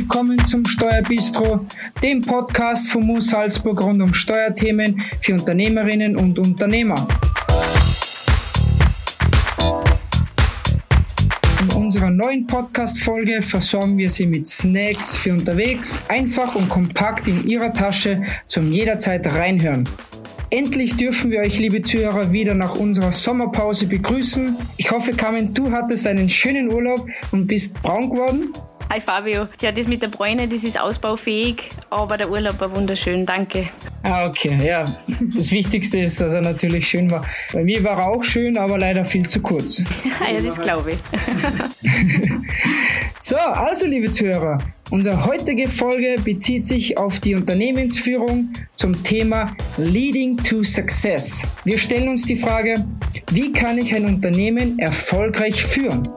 Willkommen zum Steuerbistro, dem Podcast von Mu Salzburg rund um Steuerthemen für Unternehmerinnen und Unternehmer. In unserer neuen Podcast-Folge versorgen wir Sie mit Snacks für unterwegs, einfach und kompakt in Ihrer Tasche zum jederzeit reinhören. Endlich dürfen wir euch, liebe Zuhörer, wieder nach unserer Sommerpause begrüßen. Ich hoffe, Carmen, du hattest einen schönen Urlaub und bist braun geworden. Hi Fabio. Ja, das mit der Bräune, das ist ausbaufähig, aber der Urlaub war wunderschön. Danke. Ah, okay. Ja, das Wichtigste ist, dass er natürlich schön war. Bei mir war er auch schön, aber leider viel zu kurz. ja, das glaube ich. so, also liebe Zuhörer, Unsere heutige Folge bezieht sich auf die Unternehmensführung zum Thema Leading to Success. Wir stellen uns die Frage, wie kann ich ein Unternehmen erfolgreich führen?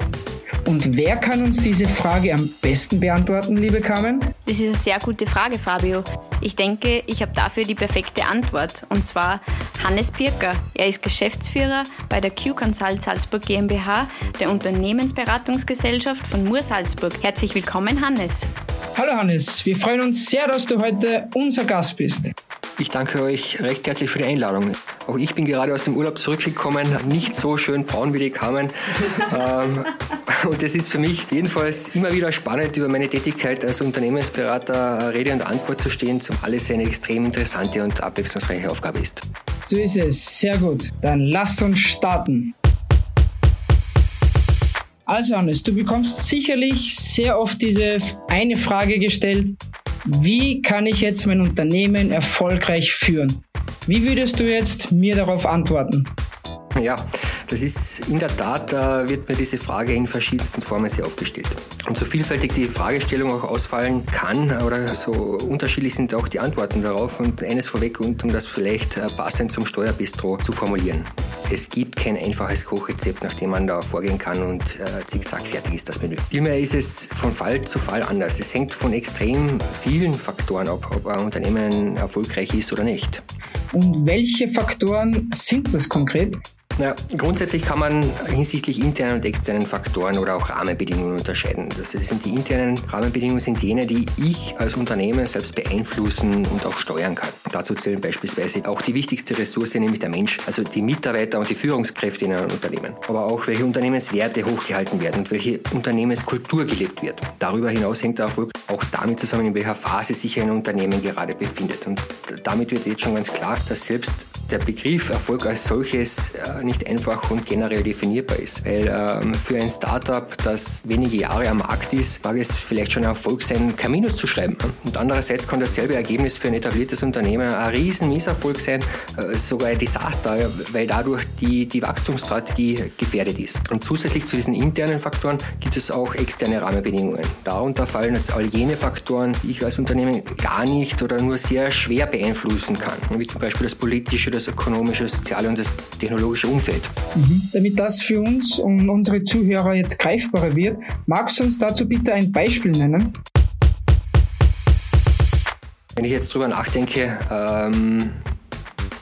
Und wer kann uns diese Frage am besten beantworten, liebe Carmen? Das ist eine sehr gute Frage, Fabio. Ich denke, ich habe dafür die perfekte Antwort. Und zwar Hannes Pirker. Er ist Geschäftsführer bei der Q-Consult Salzburg GmbH, der Unternehmensberatungsgesellschaft von Mur Salzburg. Herzlich willkommen, Hannes. Hallo Hannes, wir freuen uns sehr, dass du heute unser Gast bist. Ich danke euch recht herzlich für die Einladung. Auch ich bin gerade aus dem Urlaub zurückgekommen, nicht so schön braun wie die kamen. Ähm, und es ist für mich jedenfalls immer wieder spannend, über meine Tätigkeit als Unternehmensberater Rede und Antwort zu stehen, zumal es eine extrem interessante und abwechslungsreiche Aufgabe ist. So ist es, sehr gut. Dann lasst uns starten. Also Hannes, du bekommst sicherlich sehr oft diese eine Frage gestellt, wie kann ich jetzt mein Unternehmen erfolgreich führen? Wie würdest du jetzt mir darauf antworten? Ja, das ist in der Tat, äh, wird mir diese Frage in verschiedensten Formen sehr aufgestellt. Und so vielfältig die Fragestellung auch ausfallen kann oder so unterschiedlich sind auch die Antworten darauf und eines vorweg und um das vielleicht äh, passend zum Steuerbistro zu formulieren. Es gibt kein einfaches Kochrezept, nach dem man da vorgehen kann und äh, zickzack fertig ist das Menü. Vielmehr ist es von Fall zu Fall anders. Es hängt von extrem vielen Faktoren ab, ob ein Unternehmen erfolgreich ist oder nicht. Und welche Faktoren sind das konkret? Ja, grundsätzlich kann man hinsichtlich internen und externen Faktoren oder auch Rahmenbedingungen unterscheiden. Das sind die internen Rahmenbedingungen sind jene, die ich als Unternehmen selbst beeinflussen und auch steuern kann. Dazu zählen beispielsweise auch die wichtigste Ressource, nämlich der Mensch, also die Mitarbeiter und die Führungskräfte in einem Unternehmen. Aber auch welche Unternehmenswerte hochgehalten werden und welche Unternehmenskultur gelebt wird. Darüber hinaus hängt der Erfolg auch damit zusammen, in welcher Phase sich ein Unternehmen gerade befindet. Und damit wird jetzt schon ganz klar, dass selbst der Begriff Erfolg als solches äh, nicht einfach und generell definierbar ist. Weil ähm, für ein Startup, das wenige Jahre am Markt ist, mag es vielleicht schon ein Erfolg sein, kein zu schreiben. Und andererseits kann dasselbe Ergebnis für ein etabliertes Unternehmen ein riesen Misserfolg sein, äh, sogar ein Desaster, weil dadurch die, die Wachstumsstrategie gefährdet ist. Und zusätzlich zu diesen internen Faktoren gibt es auch externe Rahmenbedingungen. Darunter fallen jetzt all jene Faktoren, die ich als Unternehmen gar nicht oder nur sehr schwer beeinflussen kann, wie zum Beispiel das politische, das ökonomische, soziale und das technologische Umfeld. Mhm. Damit das für uns und unsere Zuhörer jetzt greifbarer wird, magst du uns dazu bitte ein Beispiel nennen? Wenn ich jetzt drüber nachdenke, ähm,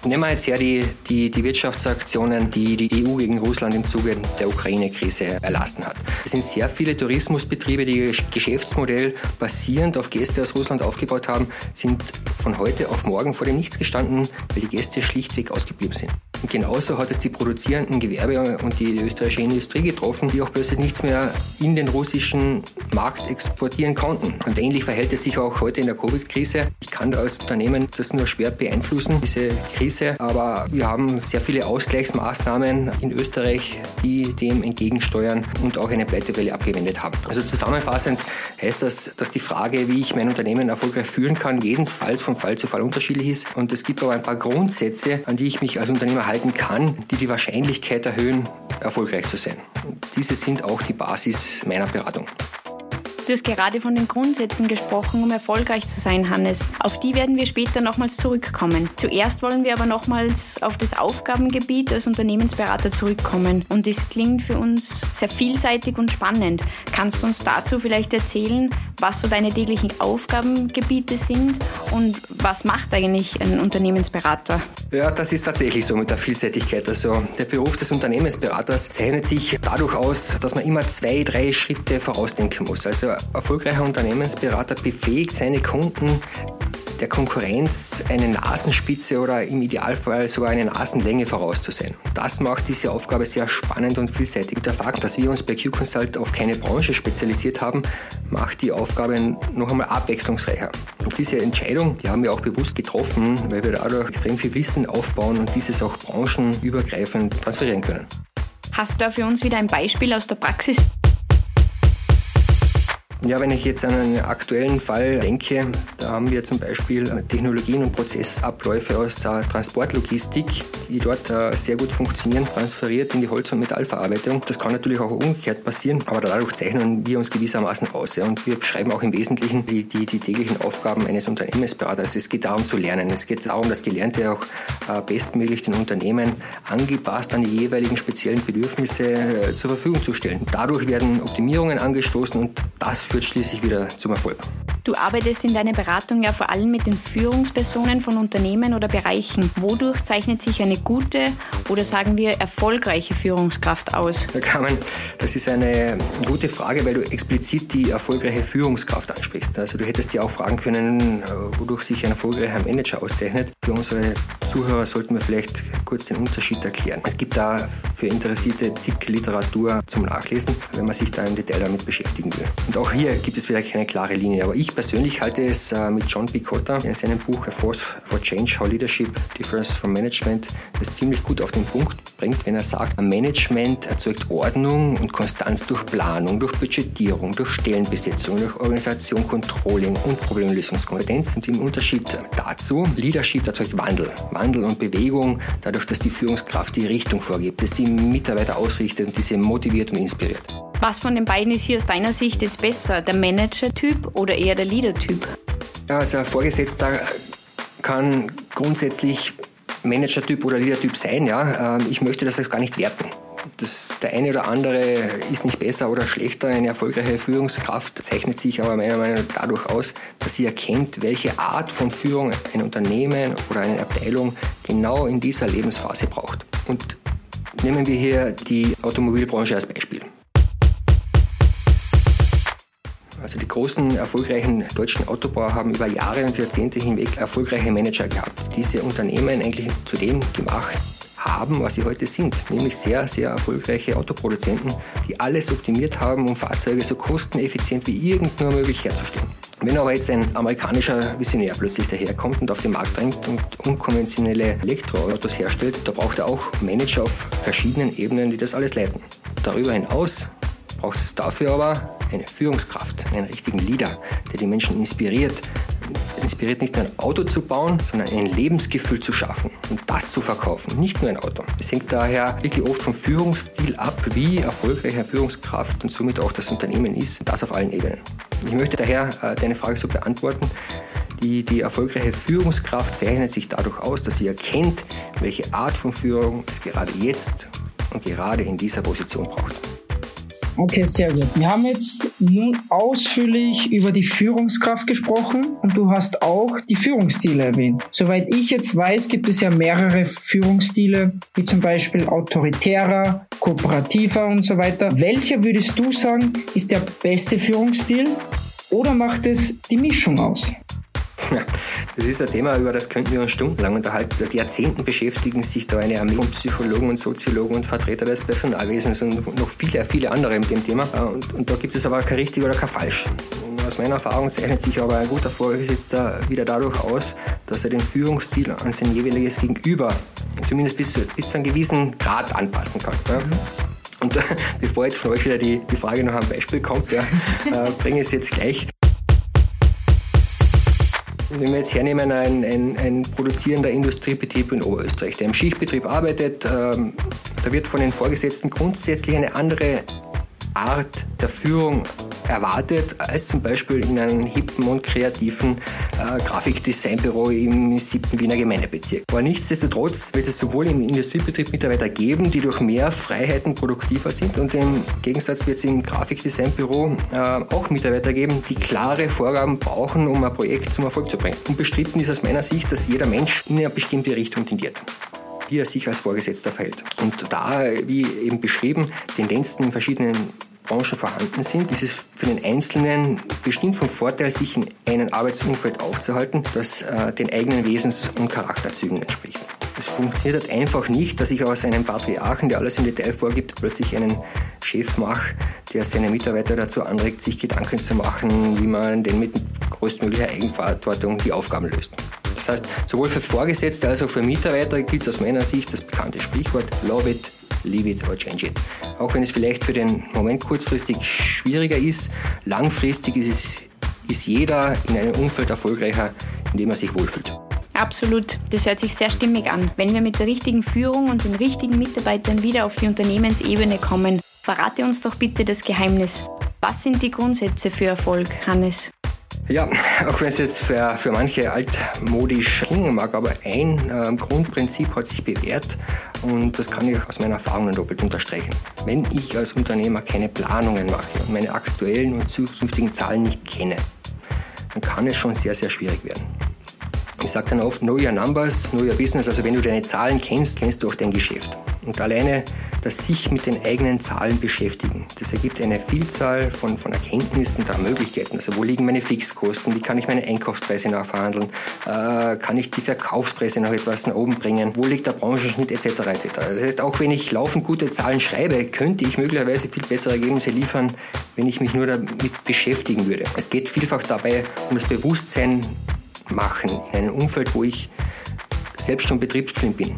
Nehmen wir jetzt her die, die, die Wirtschaftsaktionen, die die EU gegen Russland im Zuge der Ukraine-Krise erlassen hat. Es sind sehr viele Tourismusbetriebe, die ihr Geschäftsmodell basierend auf Gäste aus Russland aufgebaut haben, sind von heute auf morgen vor dem Nichts gestanden, weil die Gäste schlichtweg ausgeblieben sind. Und genauso hat es die produzierenden Gewerbe und die österreichische Industrie getroffen, die auch plötzlich nichts mehr in den russischen Markt exportieren konnten. Und ähnlich verhält es sich auch heute in der Covid-Krise. Ich kann als Unternehmen das nur schwer beeinflussen, diese Krise, aber wir haben sehr viele Ausgleichsmaßnahmen in Österreich, die dem entgegensteuern und auch eine Pleitewelle abgewendet haben. Also zusammenfassend heißt das, dass die Frage, wie ich mein Unternehmen erfolgreich führen kann, jedenfalls von Fall zu Fall unterschiedlich ist. Und es gibt aber ein paar Grundsätze, an die ich mich als Unternehmer halten kann, die die Wahrscheinlichkeit erhöhen, erfolgreich zu sein. diese sind auch die Basis meiner Beratung. Du hast gerade von den Grundsätzen gesprochen, um erfolgreich zu sein, Hannes. Auf die werden wir später nochmals zurückkommen. Zuerst wollen wir aber nochmals auf das Aufgabengebiet als Unternehmensberater zurückkommen. Und das klingt für uns sehr vielseitig und spannend. Kannst du uns dazu vielleicht erzählen, was so deine täglichen Aufgabengebiete sind und was macht eigentlich ein Unternehmensberater? Ja, das ist tatsächlich so mit der Vielseitigkeit. Also der Beruf des Unternehmensberaters zeichnet sich dadurch aus, dass man immer zwei, drei Schritte vorausdenken muss. Also erfolgreicher Unternehmensberater befähigt seine Kunden, der Konkurrenz eine Nasenspitze oder im Idealfall sogar eine Nasenlänge vorauszusehen. Das macht diese Aufgabe sehr spannend und vielseitig. Der Fakt, dass wir uns bei Q-Consult auf keine Branche spezialisiert haben, macht die Aufgabe noch einmal abwechslungsreicher. Und diese Entscheidung, die haben wir auch bewusst getroffen, weil wir dadurch extrem viel Wissen aufbauen und dieses auch branchenübergreifend transferieren können. Hast du da für uns wieder ein Beispiel aus der Praxis? Ja, wenn ich jetzt an einen aktuellen Fall denke, da haben wir zum Beispiel Technologien und Prozessabläufe aus der Transportlogistik, die dort äh, sehr gut funktionieren, transferiert in die Holz- und Metallverarbeitung. Das kann natürlich auch umgekehrt passieren, aber dadurch zeichnen wir uns gewissermaßen aus. Und wir beschreiben auch im Wesentlichen die, die, die täglichen Aufgaben eines Unternehmensberaters. Es geht darum zu lernen. Es geht darum, das Gelernte auch äh, bestmöglich den Unternehmen angepasst an die jeweiligen speziellen Bedürfnisse äh, zur Verfügung zu stellen. Dadurch werden Optimierungen angestoßen und das führt schließlich wieder zum Erfolg. Du arbeitest in deiner Beratung ja vor allem mit den Führungspersonen von Unternehmen oder Bereichen. Wodurch zeichnet sich eine gute oder sagen wir erfolgreiche Führungskraft aus? Kamen, das ist eine gute Frage, weil du explizit die erfolgreiche Führungskraft ansprichst. Also du hättest dir auch fragen können, äh, wodurch sich ein erfolgreicher Manager auszeichnet. Für unsere Zuhörer sollten wir vielleicht kurz den Unterschied erklären. Es gibt da für Interessierte zig Literatur zum Nachlesen, wenn man sich da im Detail damit beschäftigen will. Und auch hier gibt es wieder keine klare Linie, aber ich persönlich halte es äh, mit John Picotta in seinem Buch A Force for Change, How Leadership Differs from Management das ziemlich gut auf den Punkt bringt, wenn er sagt, Management erzeugt Ordnung und Konstanz durch Planung, durch Budgetierung, durch Stellenbesetzung, durch Organisation, Controlling und Problemlösungskompetenz. Und im Unterschied dazu, Leadership erzeugt Wandel. Wandel und Bewegung, dadurch, dass die Führungskraft die Richtung vorgibt, dass die Mitarbeiter ausrichtet und diese motiviert und inspiriert. Was von den beiden ist hier aus deiner Sicht jetzt besser, der Manager-Typ oder eher der Leader-Typ? Ja, also ein Vorgesetzter kann grundsätzlich Manager-Typ oder Leader-Typ sein. Ja. Ähm, ich möchte das auch gar nicht werten. Das, der eine oder andere ist nicht besser oder schlechter. Eine erfolgreiche Führungskraft zeichnet sich aber meiner Meinung nach dadurch aus, dass sie erkennt, welche Art von Führung ein Unternehmen oder eine Abteilung genau in dieser Lebensphase braucht. Und nehmen wir hier die Automobilbranche als Beispiel. Also die großen erfolgreichen deutschen Autobauer haben über Jahre und Jahrzehnte hinweg erfolgreiche Manager gehabt, die diese Unternehmen eigentlich zu dem gemacht haben, was sie heute sind, nämlich sehr, sehr erfolgreiche Autoproduzenten, die alles optimiert haben, um Fahrzeuge so kosteneffizient wie irgend nur möglich herzustellen. Wenn aber jetzt ein amerikanischer Visionär plötzlich daherkommt und auf den Markt drängt und unkonventionelle Elektroautos herstellt, da braucht er auch Manager auf verschiedenen Ebenen, die das alles leiten. Darüber hinaus braucht es dafür aber eine Führungskraft, einen richtigen Leader, der die Menschen inspiriert. Inspiriert nicht nur ein Auto zu bauen, sondern ein Lebensgefühl zu schaffen und das zu verkaufen, nicht nur ein Auto. Es hängt daher wirklich oft vom Führungsstil ab, wie erfolgreich eine Führungskraft und somit auch das Unternehmen ist, das auf allen Ebenen. Ich möchte daher äh, deine Frage so beantworten. Die, die erfolgreiche Führungskraft zeichnet sich dadurch aus, dass sie erkennt, welche Art von Führung es gerade jetzt und gerade in dieser Position braucht. Okay, sehr gut. Wir haben jetzt nun ausführlich über die Führungskraft gesprochen und du hast auch die Führungsstile erwähnt. Soweit ich jetzt weiß, gibt es ja mehrere Führungsstile, wie zum Beispiel autoritärer, kooperativer und so weiter. Welcher würdest du sagen, ist der beste Führungsstil oder macht es die Mischung aus? Das ist ein Thema, über das könnten wir uns stundenlang unterhalten. Seit Jahrzehnten beschäftigen sich da eine Armee von Psychologen und Soziologen und Vertreter des Personalwesens und noch viele, viele andere mit dem Thema. Und, und da gibt es aber kein richtig oder kein falsch. Aus meiner Erfahrung zeichnet sich aber ein guter Vorgesetzter wieder dadurch aus, dass er den Führungsstil an sein jeweiliges Gegenüber zumindest bis, bis zu einem gewissen Grad anpassen kann. Ja. Und äh, bevor jetzt von euch wieder die, die Frage nach einem Beispiel kommt, ja, äh, bringe ich es jetzt gleich. Wenn wir jetzt hernehmen, ein, ein, ein produzierender Industriebetrieb in Oberösterreich, der im Schichtbetrieb arbeitet, ähm, da wird von den Vorgesetzten grundsätzlich eine andere Art der Führung erwartet, als zum Beispiel in einem hippen und kreativen äh, Grafikdesignbüro im 7. Wiener Gemeindebezirk. Aber nichtsdestotrotz wird es sowohl im Industriebetrieb Mitarbeiter geben, die durch mehr Freiheiten produktiver sind und im Gegensatz wird es im Grafikdesignbüro äh, auch Mitarbeiter geben, die klare Vorgaben brauchen, um ein Projekt zum Erfolg zu bringen. Unbestritten ist aus meiner Sicht, dass jeder Mensch in eine bestimmte Richtung tendiert wie er sich als Vorgesetzter verhält. Und da, wie eben beschrieben, Tendenzen in verschiedenen Branchen vorhanden sind, ist es für den Einzelnen bestimmt von Vorteil, sich in einem Arbeitsumfeld aufzuhalten, das äh, den eigenen Wesens- und Charakterzügen entspricht. Es funktioniert halt einfach nicht, dass ich aus einem Patriarchen, der alles im Detail vorgibt, plötzlich einen Chef mache, der seine Mitarbeiter dazu anregt, sich Gedanken zu machen, wie man denn mit größtmöglicher Eigenverantwortung die Aufgaben löst. Das heißt, sowohl für Vorgesetzte als auch für Mitarbeiter gilt aus meiner Sicht das bekannte Sprichwort Love it, leave it or change it. Auch wenn es vielleicht für den Moment kurzfristig schwieriger ist, langfristig ist, es, ist jeder in einem Umfeld erfolgreicher, in dem er sich wohlfühlt. Absolut, das hört sich sehr stimmig an. Wenn wir mit der richtigen Führung und den richtigen Mitarbeitern wieder auf die Unternehmensebene kommen, verrate uns doch bitte das Geheimnis. Was sind die Grundsätze für Erfolg, Hannes? Ja, auch wenn es jetzt für, für manche altmodisch klingen mag, aber ein äh, Grundprinzip hat sich bewährt und das kann ich aus meiner Erfahrung doppelt unterstreichen. Wenn ich als Unternehmer keine Planungen mache und meine aktuellen und zukünftigen Zahlen nicht kenne, dann kann es schon sehr, sehr schwierig werden. Ich sage dann oft, know your numbers, know your business. Also wenn du deine Zahlen kennst, kennst du auch dein Geschäft. Und alleine das sich mit den eigenen Zahlen beschäftigen, das ergibt eine Vielzahl von, von Erkenntnissen und Möglichkeiten. Also wo liegen meine Fixkosten, wie kann ich meine Einkaufspreise nachverhandeln, äh, kann ich die Verkaufspreise noch etwas nach oben bringen, wo liegt der Branchenschnitt etc. etc. Das heißt, auch wenn ich laufend gute Zahlen schreibe, könnte ich möglicherweise viel bessere Ergebnisse liefern, wenn ich mich nur damit beschäftigen würde. Es geht vielfach dabei um das Bewusstsein machen in einem Umfeld, wo ich selbst schon betriebsblind bin.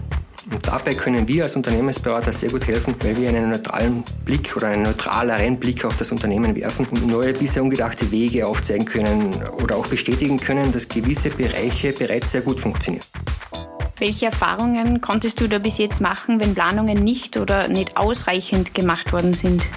Und dabei können wir als Unternehmensberater sehr gut helfen, weil wir einen neutralen Blick oder einen neutraleren Blick auf das Unternehmen werfen und neue, bisher ungedachte Wege aufzeigen können oder auch bestätigen können, dass gewisse Bereiche bereits sehr gut funktionieren. Welche Erfahrungen konntest du da bis jetzt machen, wenn Planungen nicht oder nicht ausreichend gemacht worden sind?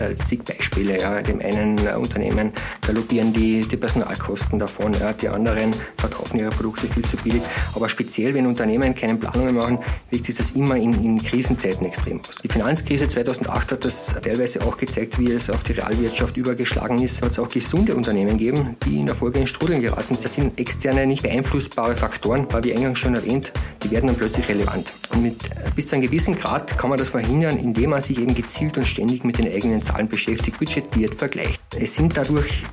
Äh, zig Beispiele. Ja. Dem einen äh, Unternehmen galoppieren die, die Personalkosten davon, ja. die anderen verkaufen ihre Produkte viel zu billig. Aber speziell, wenn Unternehmen keine Planungen machen, wirkt sich das immer in, in Krisenzeiten extrem aus. Die Finanzkrise 2008 hat das teilweise auch gezeigt, wie es auf die Realwirtschaft übergeschlagen ist. Hat es auch gesunde Unternehmen gegeben, die in der Folge in Strudeln geraten. Das sind externe, nicht beeinflussbare Faktoren, aber wie eingangs schon erwähnt, die werden dann plötzlich relevant. Und mit, äh, bis zu einem gewissen Grad kann man das verhindern, indem man sich eben gezielt und ständig mit den eigenen Zahlen beschäftigt, budgetiert, vergleicht. Es sind dadurch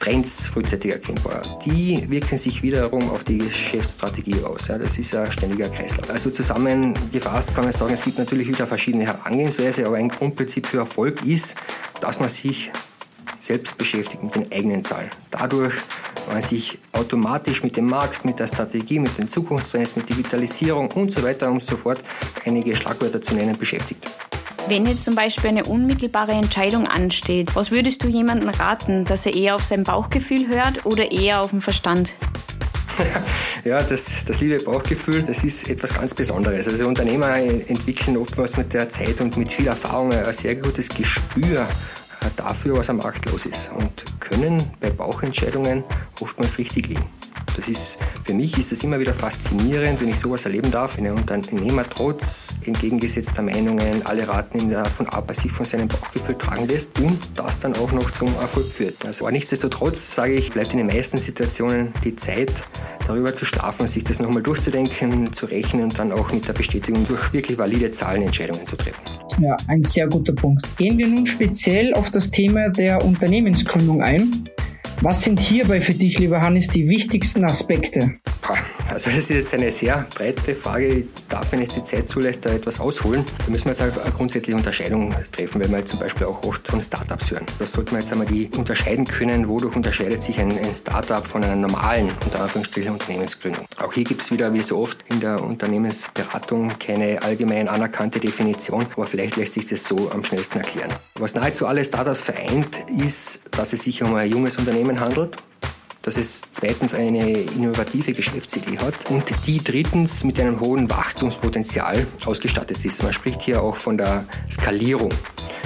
Trends frühzeitig erkennbar. Die wirken sich wiederum auf die Geschäftsstrategie aus. Ja, das ist ein ständiger Kreislauf. Also zusammengefasst kann man sagen, es gibt natürlich wieder verschiedene Herangehensweise, aber ein Grundprinzip für Erfolg ist, dass man sich selbst beschäftigt mit den eigenen Zahlen. Dadurch man sich automatisch mit dem Markt, mit der Strategie, mit den Zukunftstrends, mit Digitalisierung und so weiter und so fort, einige Schlagwörter zu nennen, beschäftigt. Wenn jetzt zum Beispiel eine unmittelbare Entscheidung ansteht, was würdest du jemandem raten, dass er eher auf sein Bauchgefühl hört oder eher auf den Verstand? ja, das, das liebe Bauchgefühl, das ist etwas ganz Besonderes. Also Unternehmer entwickeln oftmals mit der Zeit und mit viel Erfahrung ein sehr gutes Gespür dafür, was am Markt los ist und können bei Bauchentscheidungen oftmals richtig liegen. Das ist, für mich ist es immer wieder faszinierend, wenn ich sowas erleben darf, wenn ein Unternehmer trotz entgegengesetzter Meinungen alle raten davon ab, sich von seinem Bauchgefühl tragen lässt und das dann auch noch zum Erfolg führt. Also aber nichtsdestotrotz sage ich, bleibt in den meisten Situationen die Zeit, darüber zu schlafen, sich das nochmal durchzudenken, zu rechnen und dann auch mit der Bestätigung durch wirklich valide Zahlen Entscheidungen zu treffen. Ja, ein sehr guter Punkt. Gehen wir nun speziell auf das Thema der Unternehmensgründung ein. Was sind hierbei für dich, lieber Hannes, die wichtigsten Aspekte? Also das ist jetzt eine sehr breite Frage. Darf, wenn es die Zeit zulässt, da etwas ausholen. Da müssen wir jetzt eine grundsätzliche Unterscheidung treffen, weil wir zum Beispiel auch oft von Startups hören. Da sollte man jetzt einmal die unterscheiden können, wodurch unterscheidet sich ein, ein Startup von einer normalen, unter Anführungsstrichen, Unternehmensgründung. Auch hier gibt es wieder, wie so oft in der Unternehmensberatung, keine allgemein anerkannte Definition, aber vielleicht lässt sich das so am schnellsten erklären. Was nahezu alle Startups vereint, ist, dass es sich um ein junges Unternehmen handelt dass es zweitens eine innovative Geschäftsidee hat und die drittens mit einem hohen Wachstumspotenzial ausgestattet ist. Man spricht hier auch von der Skalierung.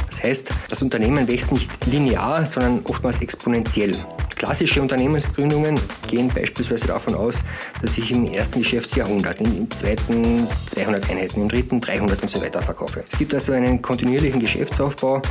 Das heißt, das Unternehmen wächst nicht linear, sondern oftmals exponentiell. Klassische Unternehmensgründungen gehen beispielsweise davon aus, dass ich im ersten Geschäftsjahrhundert, im zweiten 200 Einheiten, im dritten 300 und so weiter verkaufe. Es gibt also einen kontinuierlichen Geschäftsaufbau,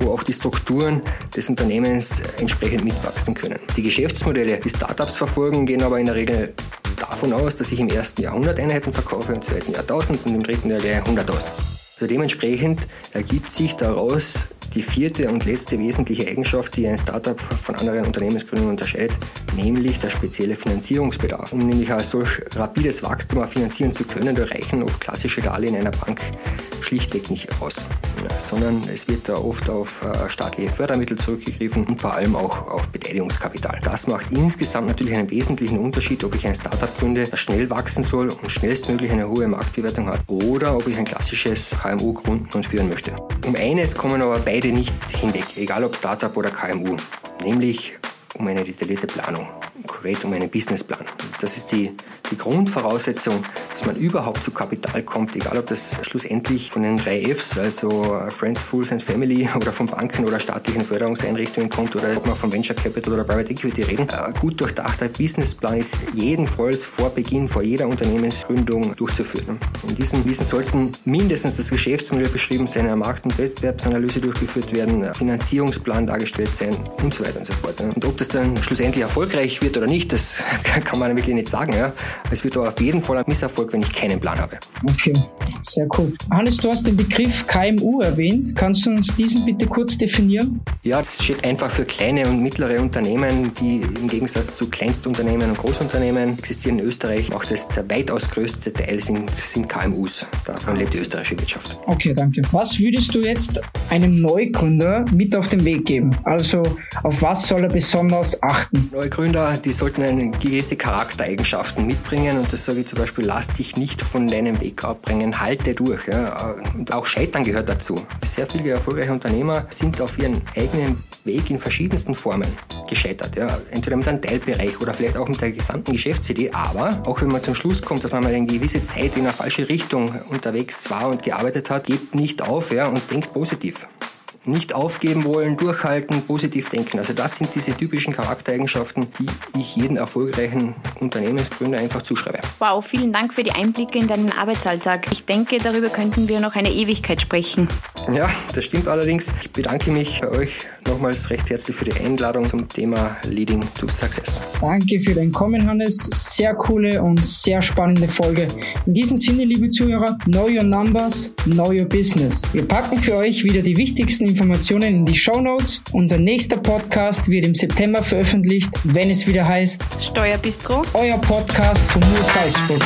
wo auch die Strukturen des Unternehmens entsprechend mitwachsen können. Die Geschäftsmodelle, die Startups verfolgen, gehen aber in der Regel davon aus, dass ich im ersten Jahr 100 Einheiten verkaufe, im zweiten Jahr 1000 und im dritten Jahr 100.000. Also dementsprechend ergibt sich daraus die vierte und letzte wesentliche Eigenschaft, die ein Startup von anderen Unternehmensgründungen unterscheidet, nämlich der spezielle Finanzierungsbedarf. Um nämlich ein solch rapides Wachstum finanzieren zu können, da reichen oft klassische Darlehen einer Bank schlichtweg nicht aus, sondern es wird da oft auf äh, staatliche Fördermittel zurückgegriffen und vor allem auch auf Beteiligungskapital. Das macht insgesamt natürlich einen wesentlichen Unterschied, ob ich ein Startup gründe, das schnell wachsen soll und schnellstmöglich eine hohe Marktbewertung hat, oder ob ich ein klassisches KMU gründen und führen möchte. Um eines kommen aber beide nicht hinweg, egal ob Startup oder KMU, nämlich um eine detaillierte Planung, konkret um einen Businessplan. Das ist die, die Grundvoraussetzung, dass man überhaupt zu Kapital kommt, egal ob das schlussendlich von den drei Fs, also Friends, Fools and Family oder von Banken oder staatlichen Förderungseinrichtungen kommt oder ob man von Venture Capital oder Private Equity reden. Ein gut durchdachter Businessplan ist jedenfalls vor Beginn, vor jeder Unternehmensgründung durchzuführen. In diesem Wissen sollten mindestens das Geschäftsmodell beschrieben sein, eine Markt- und Wettbewerbsanalyse durchgeführt werden, Finanzierungsplan dargestellt sein und so weiter und so fort. Und ob das dann schlussendlich erfolgreich wird oder nicht, das kann man wirklich nicht sagen. Ja. Es wird aber auf jeden Fall ein Misserfolg Erfolg, wenn ich keinen Plan habe. Okay, sehr cool. Hannes, du hast den Begriff KMU erwähnt. Kannst du uns diesen bitte kurz definieren? Ja, das steht einfach für kleine und mittlere Unternehmen, die im Gegensatz zu Kleinstunternehmen und Großunternehmen existieren in Österreich. Auch das, der weitaus größte Teil sind, sind KMUs. Davon lebt die österreichische Wirtschaft. Okay, danke. Was würdest du jetzt einem Neugründer mit auf den Weg geben? Also auf was soll er besonders achten? Neugründer, die sollten eine gewisse Charaktereigenschaften mitbringen und das sage ich zum Beispiel, lasst dich nicht von deinem Weg abbringen, halte durch. Ja. Und auch Scheitern gehört dazu. Sehr viele erfolgreiche Unternehmer sind auf ihren eigenen Weg in verschiedensten Formen gescheitert. Ja. Entweder mit einem Teilbereich oder vielleicht auch mit der gesamten Geschäftsidee. Aber auch wenn man zum Schluss kommt, dass man mal eine gewisse Zeit in eine falsche Richtung unterwegs war und gearbeitet hat, gebt nicht auf ja, und denkt positiv nicht aufgeben wollen, durchhalten, positiv denken. Also das sind diese typischen Charaktereigenschaften, die ich jedem erfolgreichen Unternehmensgründer einfach zuschreibe. Wow, vielen Dank für die Einblicke in deinen Arbeitsalltag. Ich denke, darüber könnten wir noch eine Ewigkeit sprechen. Ja, das stimmt allerdings. Ich bedanke mich bei euch nochmals recht herzlich für die Einladung zum Thema Leading to Success. Danke für dein Kommen, Hannes. Sehr coole und sehr spannende Folge. In diesem Sinne, liebe Zuhörer, know your numbers, know your business. Wir packen für euch wieder die wichtigsten Informationen in die Show Notes. Unser nächster Podcast wird im September veröffentlicht, wenn es wieder heißt Steuerbistro, euer Podcast von Mur Salzburg.